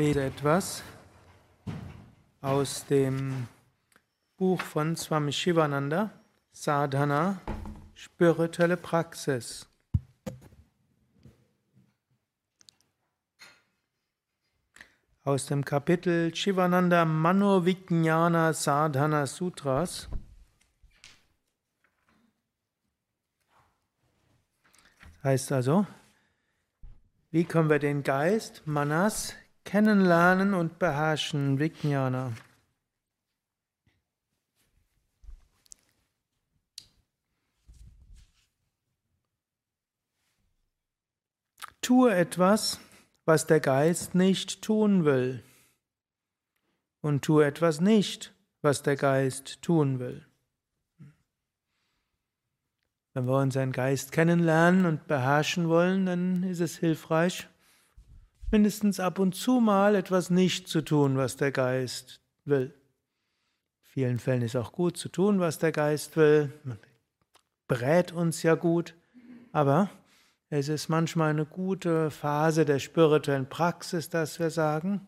lese etwas aus dem Buch von Swami Shivananda, Sadhana, spirituelle Praxis. Aus dem Kapitel Shivananda Manovijnana Sadhana Sutras. Heißt also, wie können wir den Geist, Manas, kennenlernen und beherrschen, Vijnana? Tue etwas, was der Geist nicht tun will. Und tue etwas nicht, was der Geist tun will. Wenn wir unseren Geist kennenlernen und beherrschen wollen, dann ist es hilfreich, mindestens ab und zu mal etwas nicht zu tun, was der Geist will. In vielen Fällen ist auch gut zu tun, was der Geist will. Man berät uns ja gut, aber es ist manchmal eine gute Phase der spirituellen Praxis, dass wir sagen,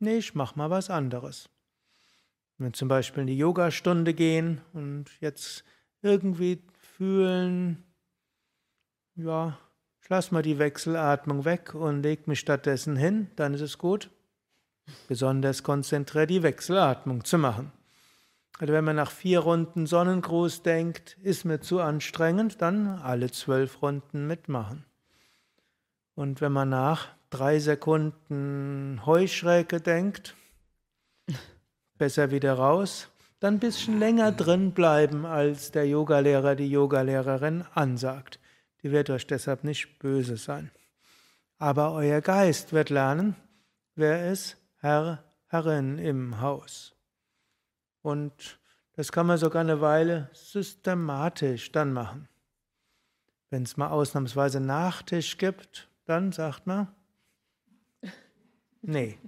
nee, ich mach mal was anderes. Wenn wir zum Beispiel in die Yogastunde gehen und jetzt irgendwie fühlen, ja, ich lasse mal die Wechselatmung weg und leg mich stattdessen hin, dann ist es gut, besonders konzentriert die Wechselatmung zu machen. Also wenn man nach vier Runden Sonnengruß denkt, ist mir zu anstrengend, dann alle zwölf Runden mitmachen. Und wenn man nach drei Sekunden Heuschrecke denkt, besser wieder raus dann ein bisschen länger drin bleiben, als der Yogalehrer, die Yogalehrerin ansagt. Die wird euch deshalb nicht böse sein. Aber euer Geist wird lernen, wer ist Herr, Herrin im Haus. Und das kann man sogar eine Weile systematisch dann machen. Wenn es mal ausnahmsweise Nachtisch gibt, dann sagt man, nee.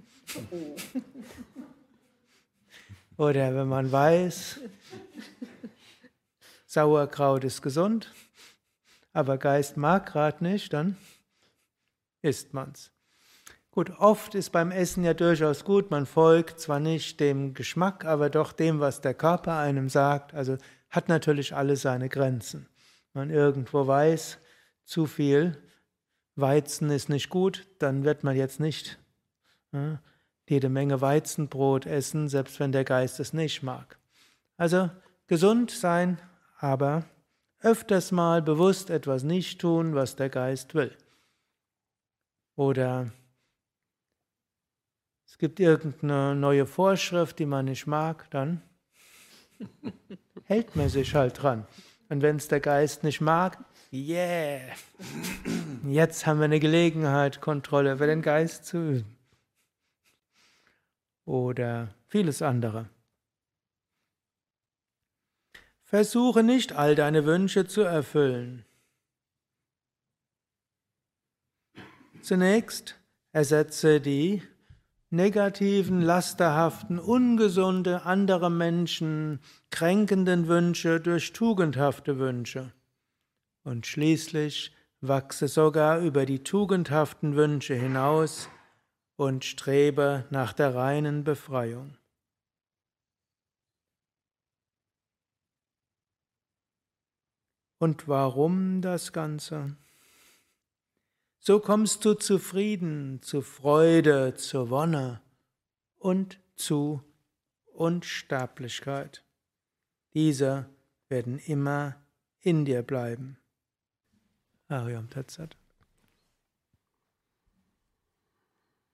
Oder wenn man weiß, Sauerkraut ist gesund, aber Geist mag gerade nicht, dann isst man's. Gut, oft ist beim Essen ja durchaus gut, man folgt zwar nicht dem Geschmack, aber doch dem, was der Körper einem sagt. Also hat natürlich alles seine Grenzen. Man irgendwo weiß, zu viel Weizen ist nicht gut, dann wird man jetzt nicht jede Menge Weizenbrot essen, selbst wenn der Geist es nicht mag. Also gesund sein, aber öfters mal bewusst etwas nicht tun, was der Geist will. Oder es gibt irgendeine neue Vorschrift, die man nicht mag, dann hält man sich halt dran. Und wenn es der Geist nicht mag, yeah, jetzt haben wir eine Gelegenheit, Kontrolle über den Geist zu üben oder vieles andere. Versuche nicht all deine Wünsche zu erfüllen. Zunächst ersetze die negativen, lasterhaften, ungesunde, andere Menschen kränkenden Wünsche durch tugendhafte Wünsche. Und schließlich wachse sogar über die tugendhaften Wünsche hinaus und strebe nach der reinen Befreiung. Und warum das Ganze? So kommst du zu Frieden, zu Freude, zur Wonne und zu Unsterblichkeit. Diese werden immer in dir bleiben. Ariam Tatsat.